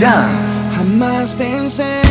done. I must be insane.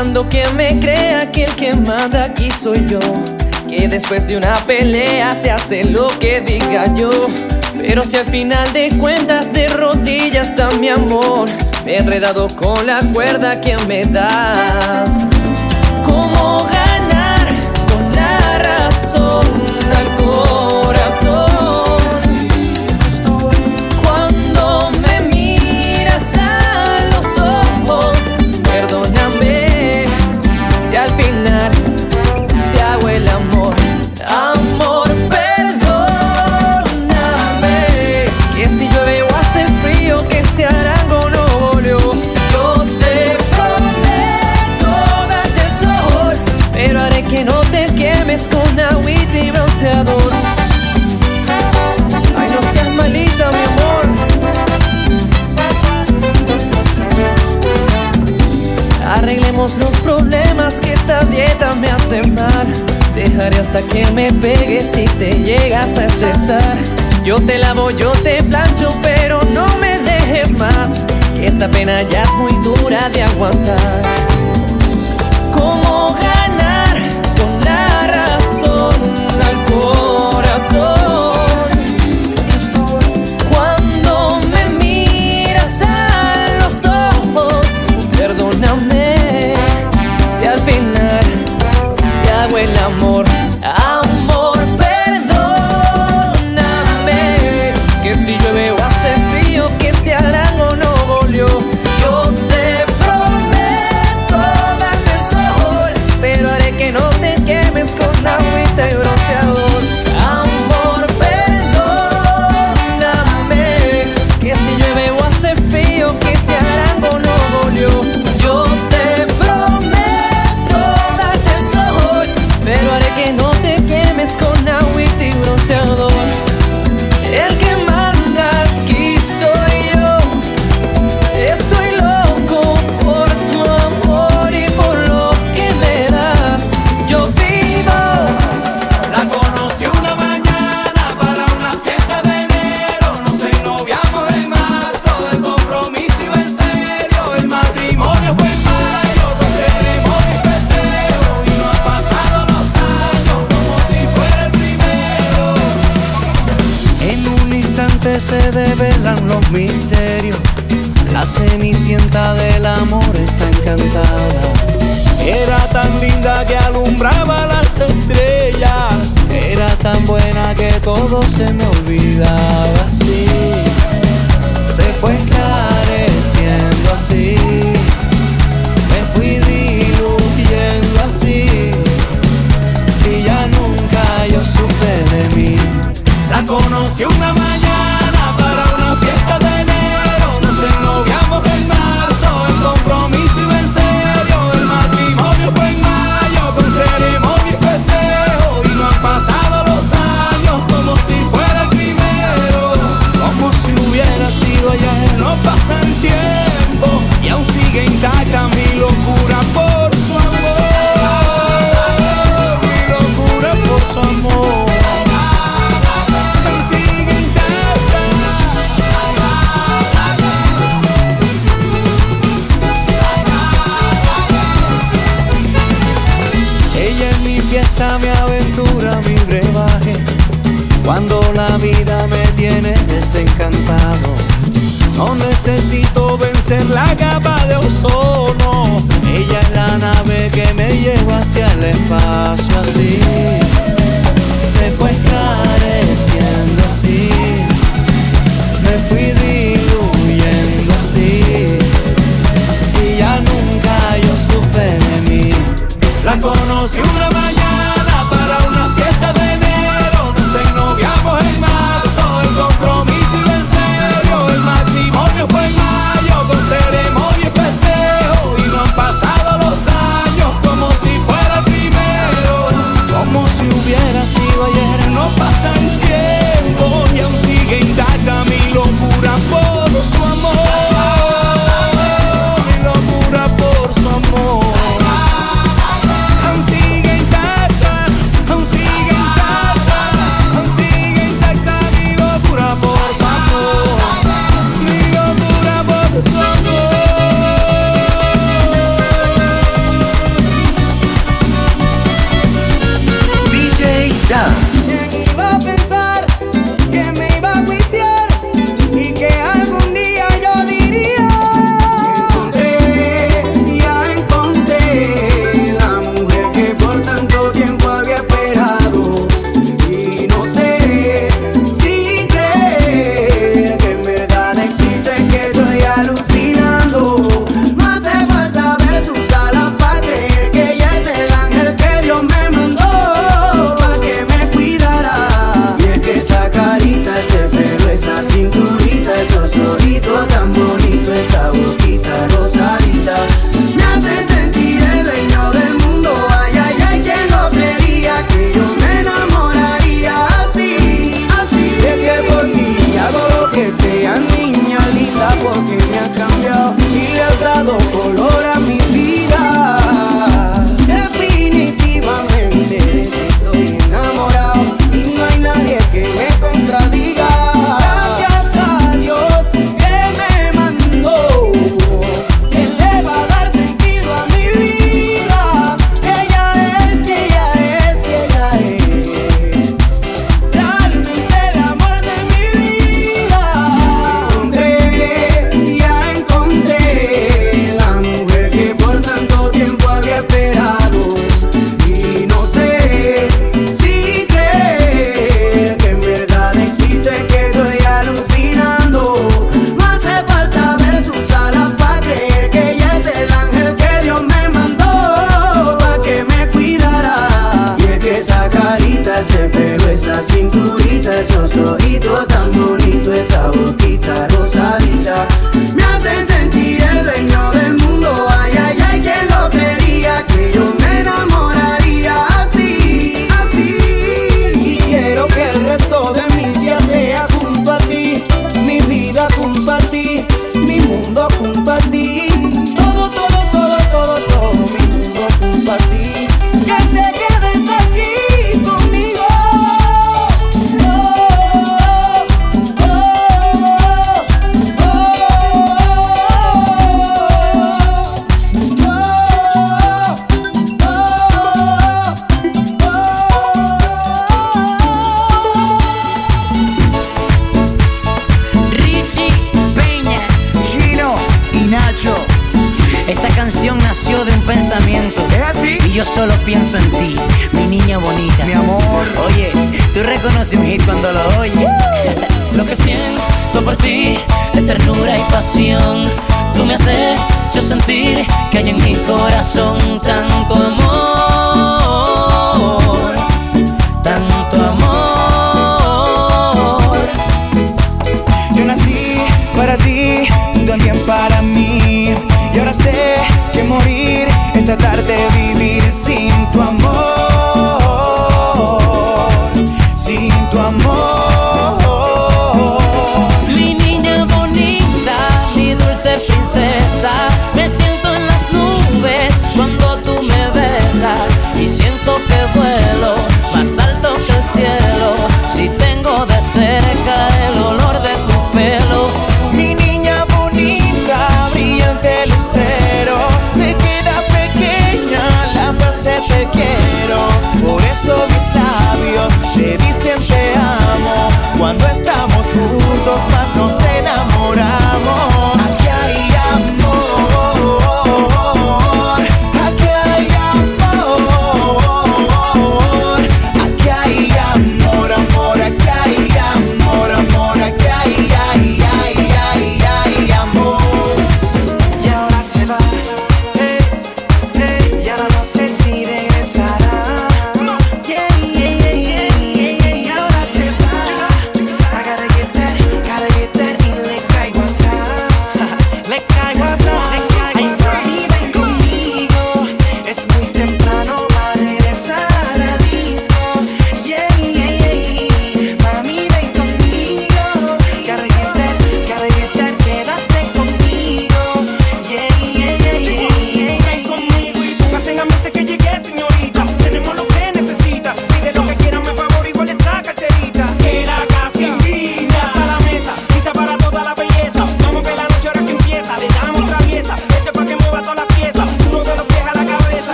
Que me crea que el que manda aquí soy yo. Que después de una pelea se hace lo que diga yo. Pero si al final de cuentas de rodillas está mi amor, me enredado con la cuerda que me das. dejaré hasta que me pegues si te llegas a estresar. Yo te lavo, yo te plancho, pero no me dejes más. Esta pena ya es muy dura de aguantar. Como que alumbraba las estrellas. Era tan buena que todo se me olvidaba así. Se fue esclareciendo así. Me fui diluyendo así. Y ya nunca yo supe de mí. La conocí una mañana. Cuando la vida me tiene desencantado, no necesito vencer la capa de ozono. Ella es la nave que me lleva hacia el espacio así. Se fue escareciendo así. Me fui diluyendo así. Y ya nunca yo supe de mí. La conocí una mañana.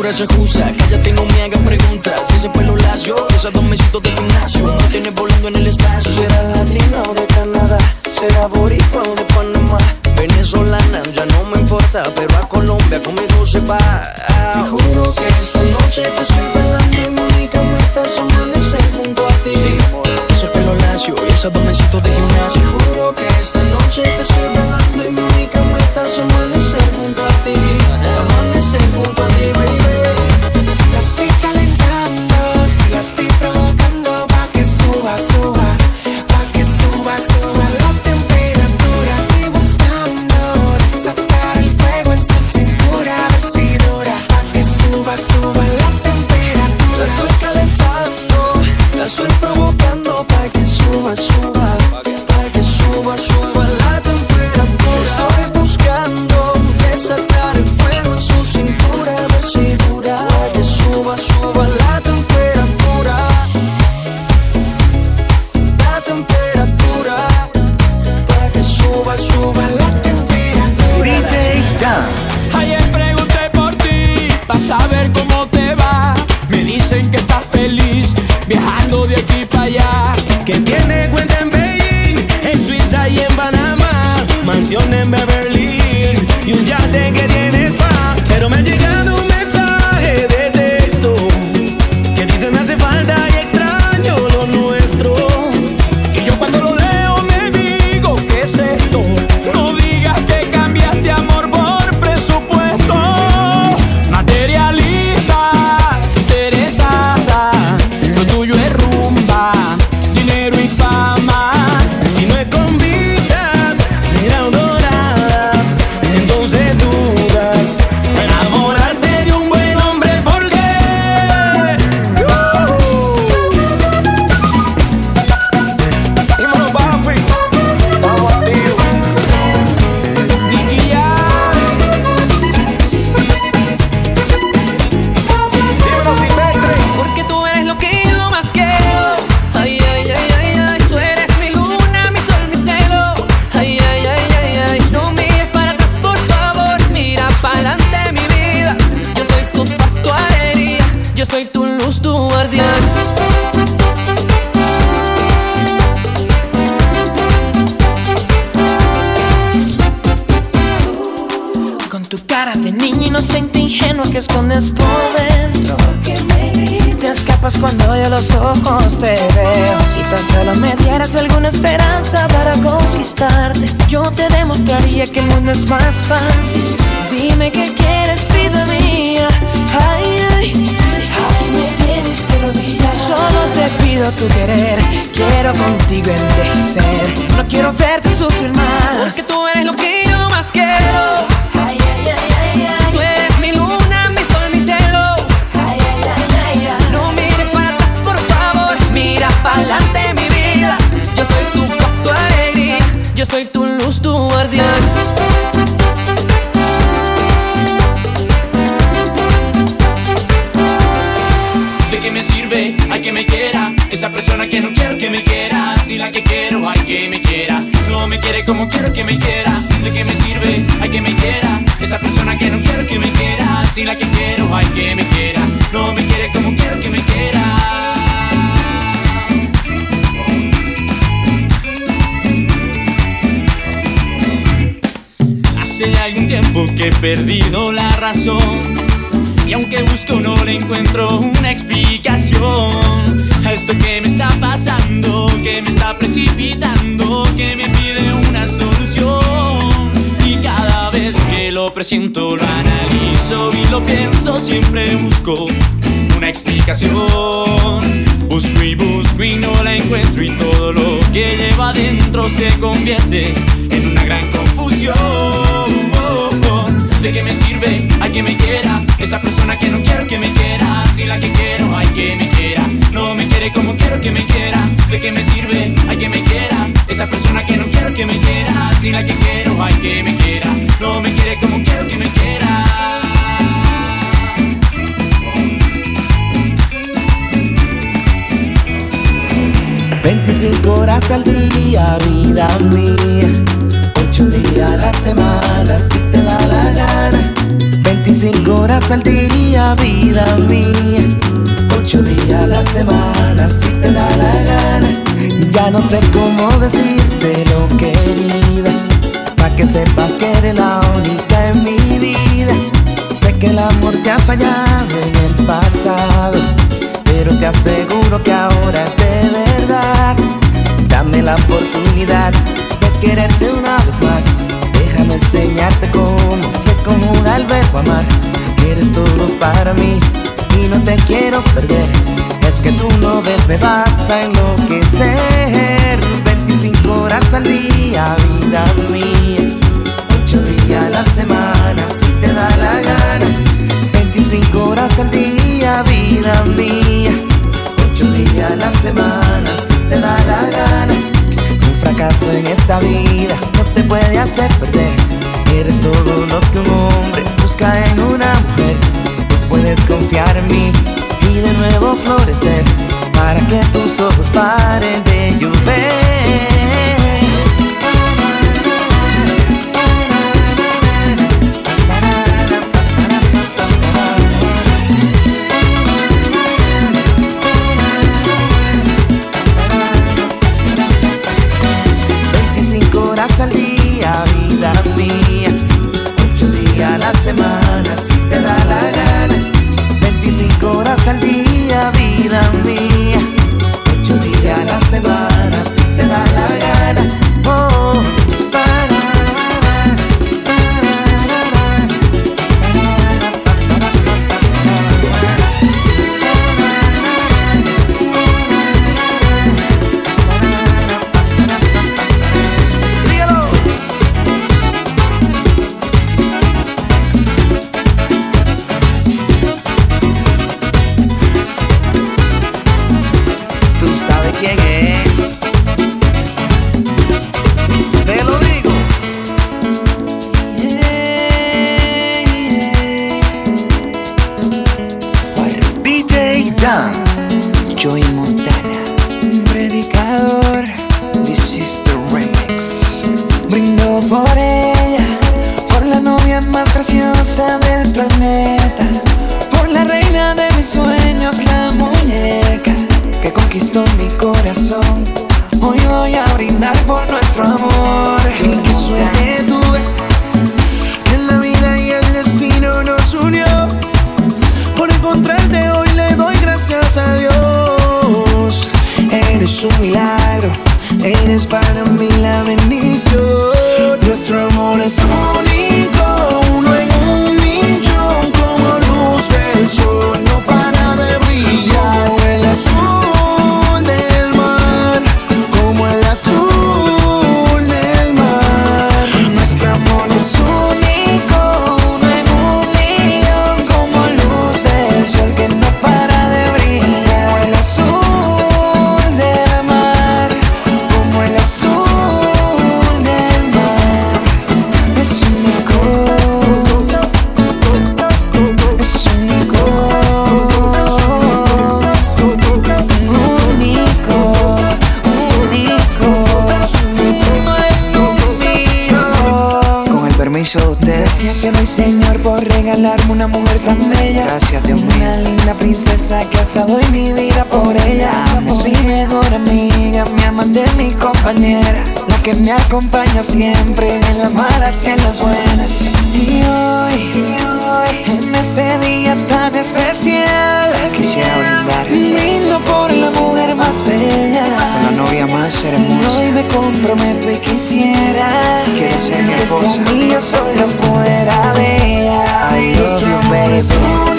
natura ci accusa te veo. Si tan solo me dieras alguna esperanza para conquistarte, yo te demostraría que el mundo es más fácil. Dime qué quieres, vida mía. Ay, ay. Aquí me tienes de rodillas. Solo te pido tu querer. Quiero contigo envejecer. No quiero verte sufrir más. Persona que no quiero que me quiera. Si la que quiero, hay que me quiera. No me quiere como quiero que me quiera. ¿De qué me sirve? Hay que me quiera. Esa persona que no quiero que me quiera. Si la que quiero, hay que me quiera. No me quiere como quiero que me quiera. Hace algún tiempo que he perdido la razón. Y aunque busco no le encuentro una explicación esto que me está pasando, que me está precipitando, que me pide una solución. Y cada vez que lo presiento, lo analizo y lo pienso, siempre busco una explicación. Busco y busco y no la encuentro y todo lo que lleva adentro se convierte en una gran confusión. ¿De qué me sirve? Hay que me quiera. Esa persona que no quiero que me quiera. Si la que quiero, hay que me quiera. No me quiere como quiero que me quiera. ¿De qué me sirve? Hay que me quiera. Esa persona que no quiero que me quiera. Si la que quiero, hay que me quiera. No me quiere como quiero que me quiera. 25 horas al día, vida mía. 8 días a la semana, si te da la gana. 25 horas al día, vida mía. 8 días a la semana, si te da la gana. Ya no sé cómo decirte lo querida. Pa' que sepas que eres la única en mi vida. Sé que el amor te ha fallado en el pasado. Pero te aseguro que ahora es de verdad. Dame la oportunidad de quererte una vez más. Déjame enseñarte cómo se conjuga el verbo amar. Quiero perder. Es que tú no ves, me vas a enloquecer. 25 horas al día, vida mía. 8 días a la semana, si te da la gana. 25 horas al día, vida mía. 8 días a la semana, si te da la gana. Un fracaso en esta vida no te puede hacer perder. Eres todo lo que un hombre busca en una mujer. Puedes confiar en mí y de nuevo florecer. Para que tus ojos paren de llover. Que vai ser regalarme una mujer tan bella. Gracias, Dios. Una linda princesa que hasta en mi vida por ella. Es mi mejor amiga, mi amante, mi compañera. La que me acompaña siempre en las malas y en las buenas. Y hoy, en este día tan especial, quisiera brindar. Brindo por la mujer más bella. Por la novia más hermosa. Y hoy me comprometo y quisiera. Ser mi este esposa. Este solo fuera de ella. love you, baby.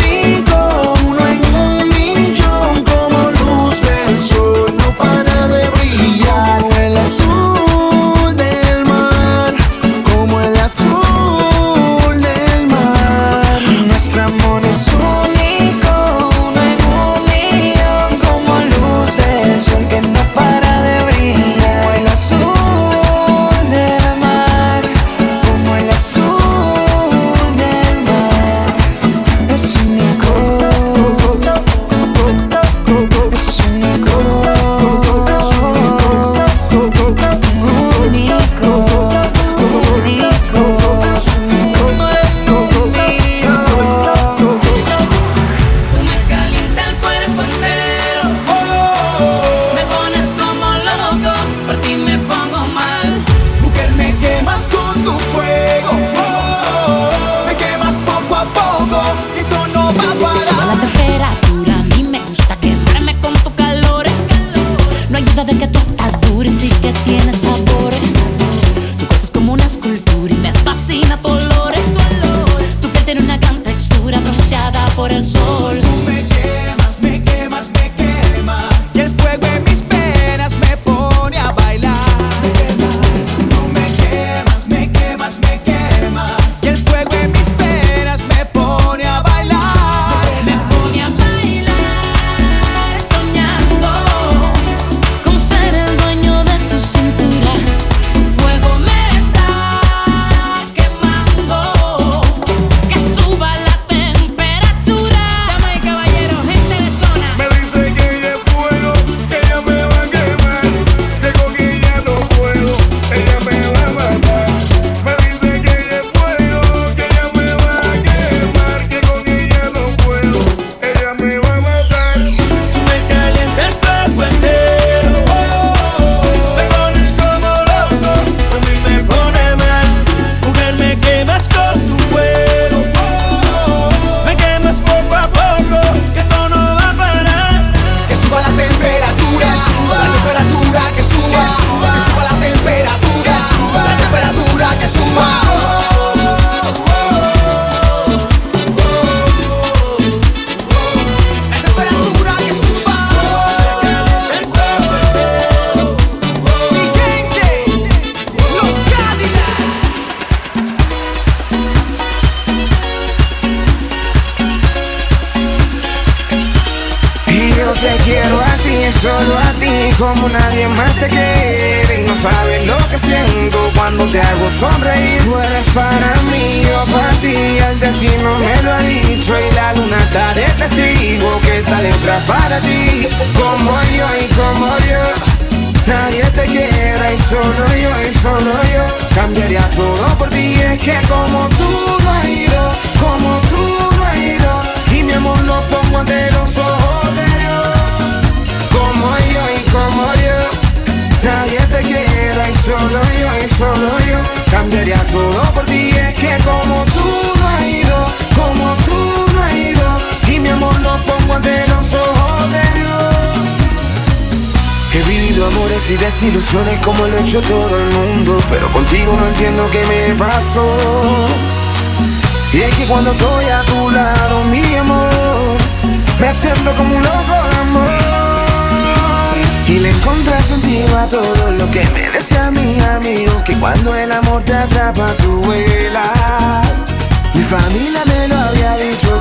Desilusiones como lo ha hecho todo el mundo Pero contigo no entiendo qué me pasó. Y es que cuando estoy a tu lado, mi amor Me siento como un loco amor. Y le encontré sentido a todo lo que me decía mi amigo Que cuando el amor te atrapa tú vuelas. Mi familia me lo había dicho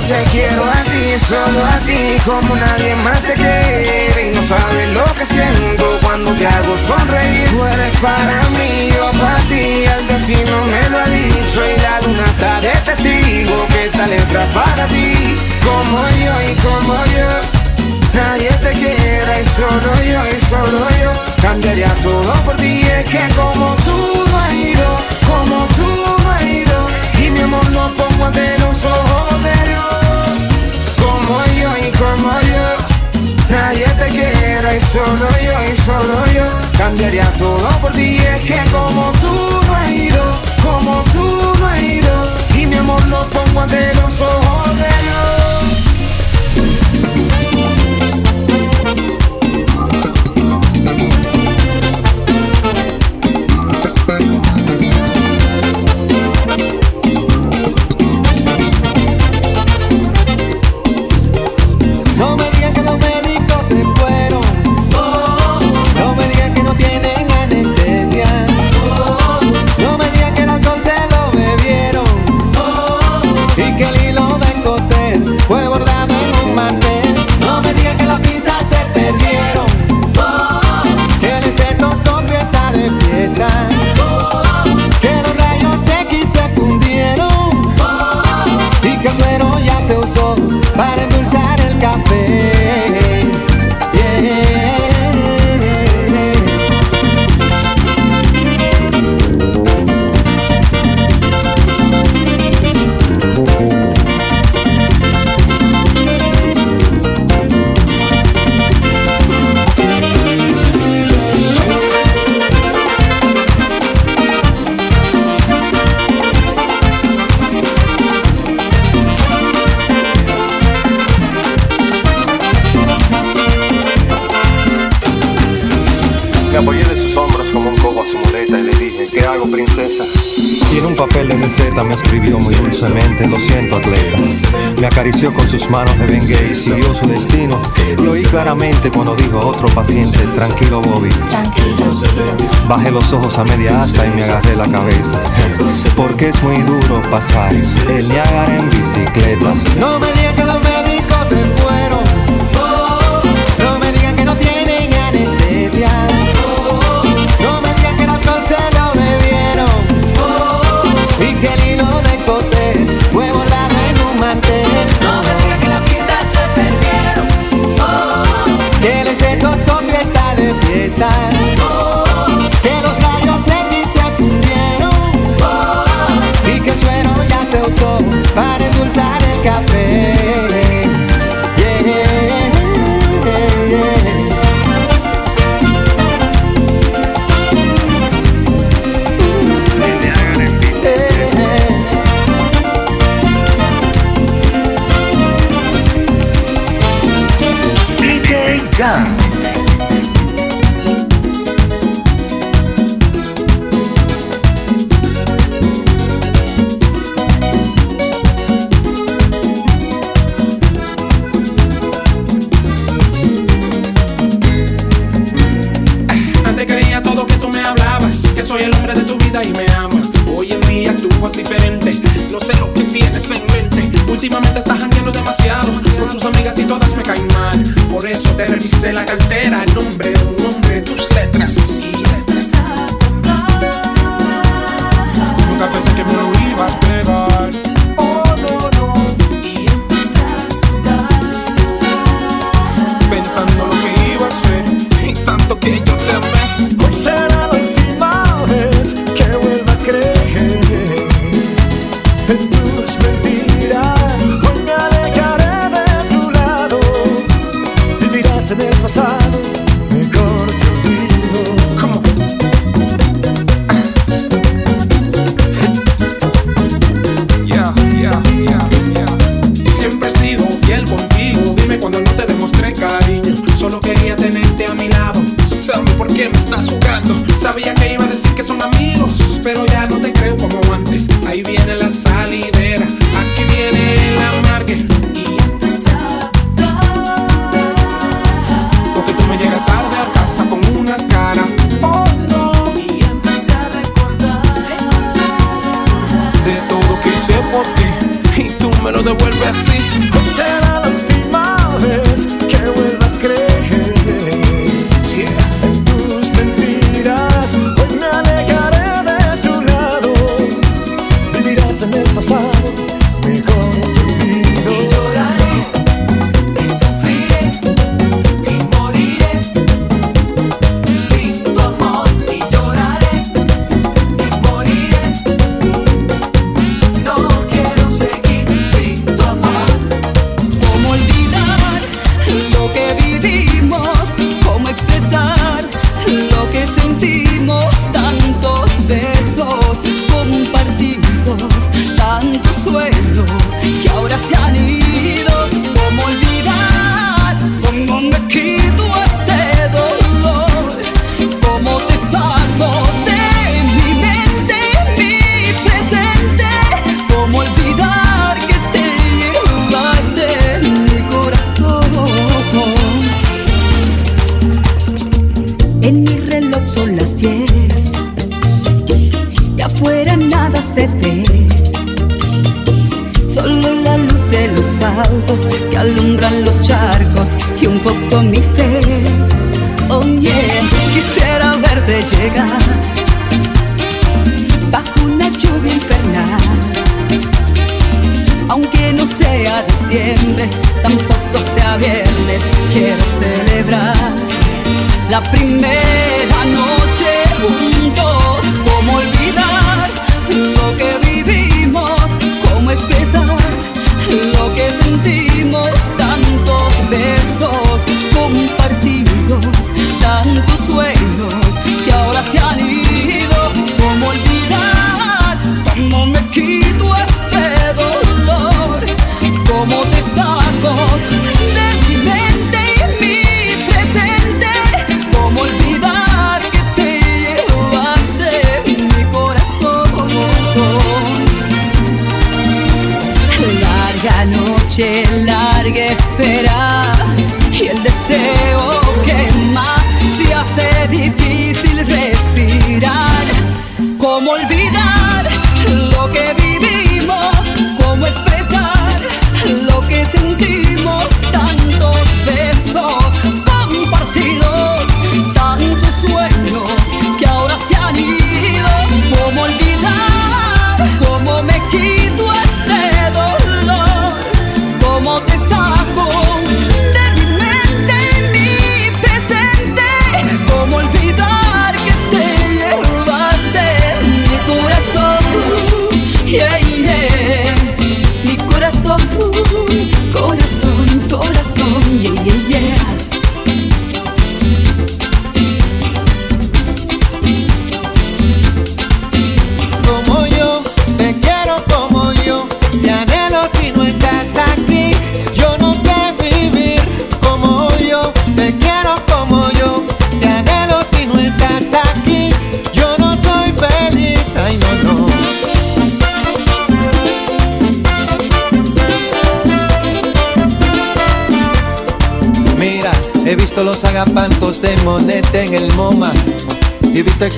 te quiero a ti, solo a ti, como nadie más te quiere. Y no sabes lo que siento cuando te hago sonreír. Tú eres para mí, yo para ti, el destino me lo ha dicho. Y la luna está de testigo que esta letra para ti. Como yo y como yo, nadie te quiera. Y solo yo y solo yo, cambiaría todo por ti. Es que como tú no has ido, como tú no has ido. Y mi amor lo pongo ante los ojos de Dios. Como yo y como yo Nadie te quiera y solo yo y solo yo. Cambiaría todo por ti Es que como tú no has ido Como tú no has ido. Y mi amor lo pongo ante los ojos de Dios sus manos de Bengay, siguió su destino. Y oí claramente cuando dijo a otro paciente, tranquilo Bobby. Bajé los ojos a media asta y me agarré la cabeza. Porque es muy duro pasar el Niágara en bicicleta. No me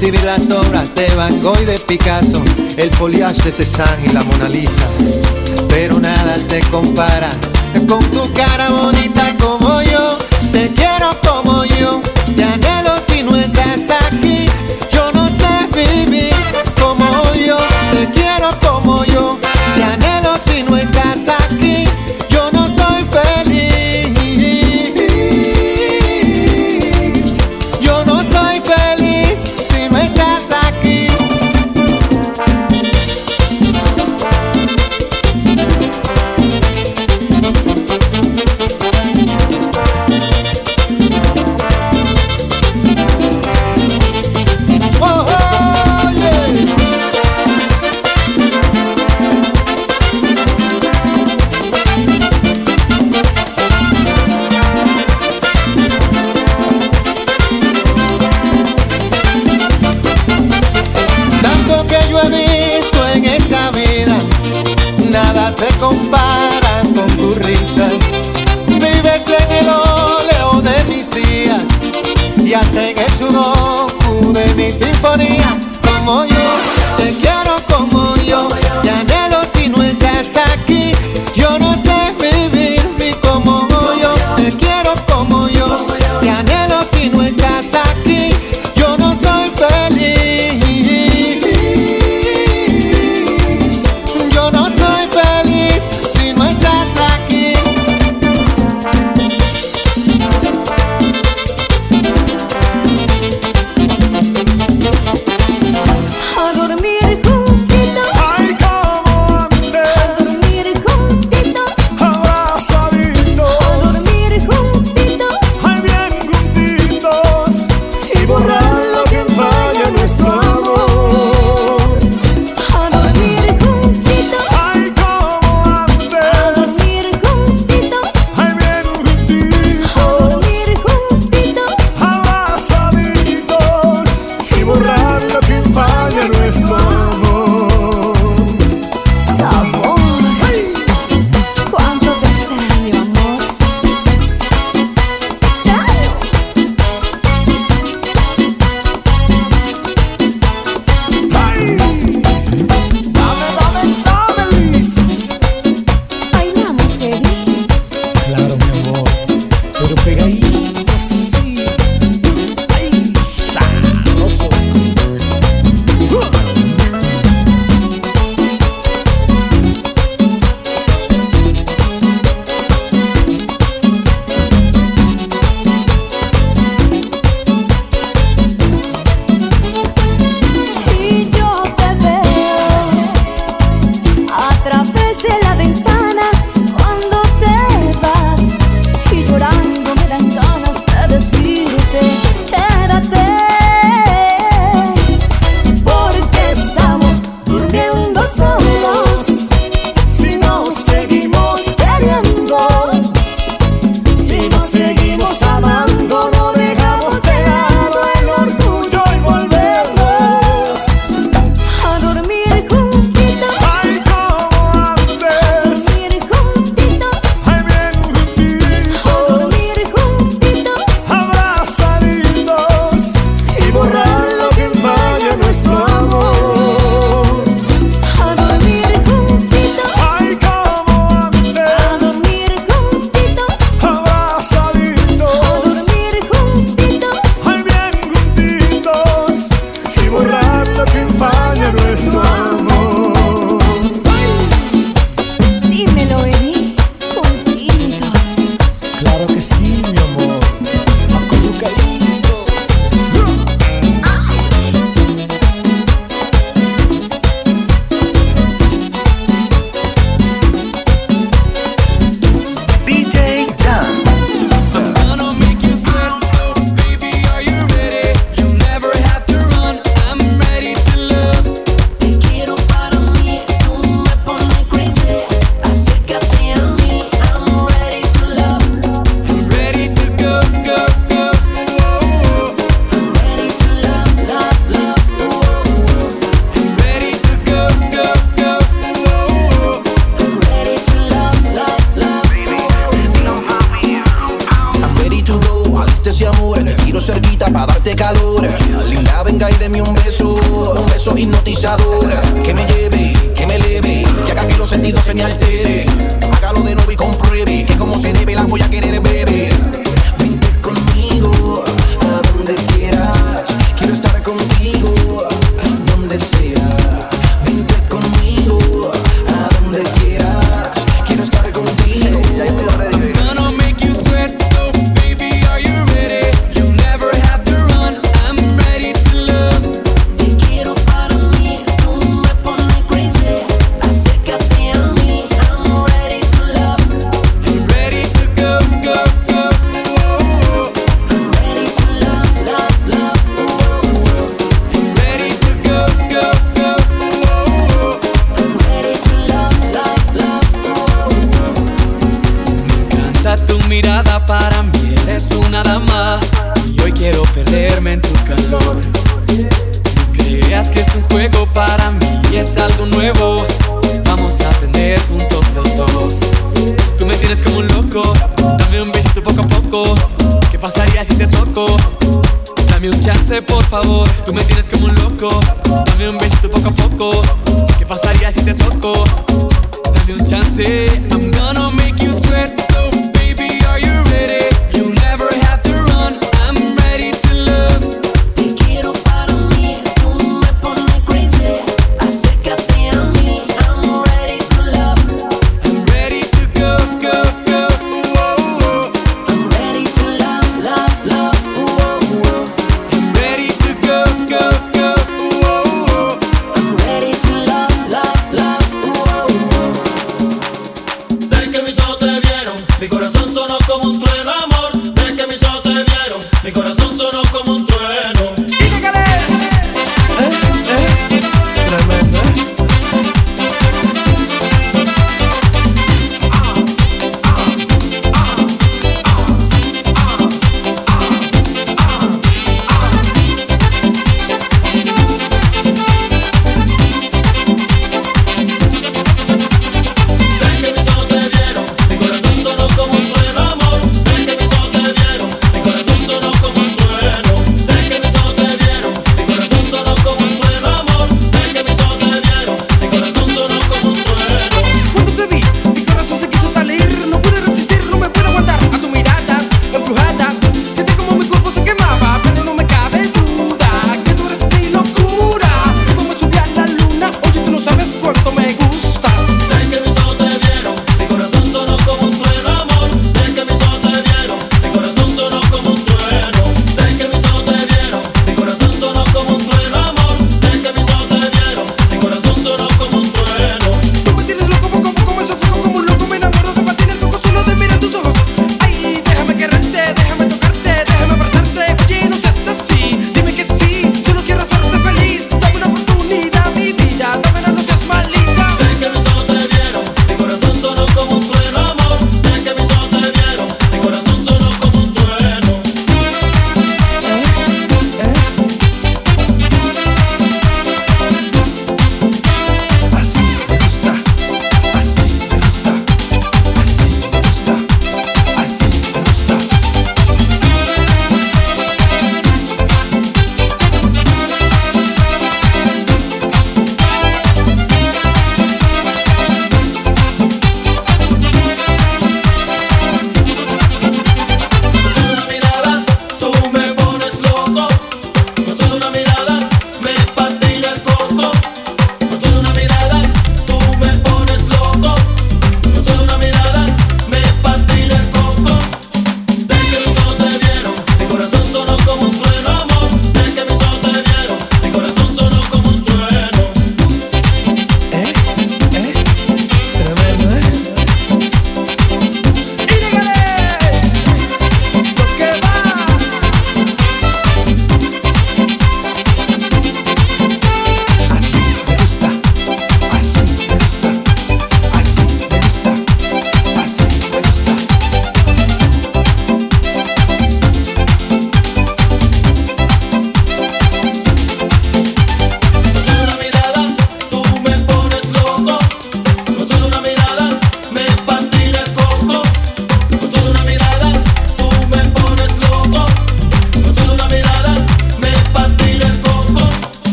exhibir las obras de Van Gogh y de Picasso, el foliage de Cézanne y la Mona Lisa. Pero nada se compara con tu cara bonita como yo, te quiero como yo.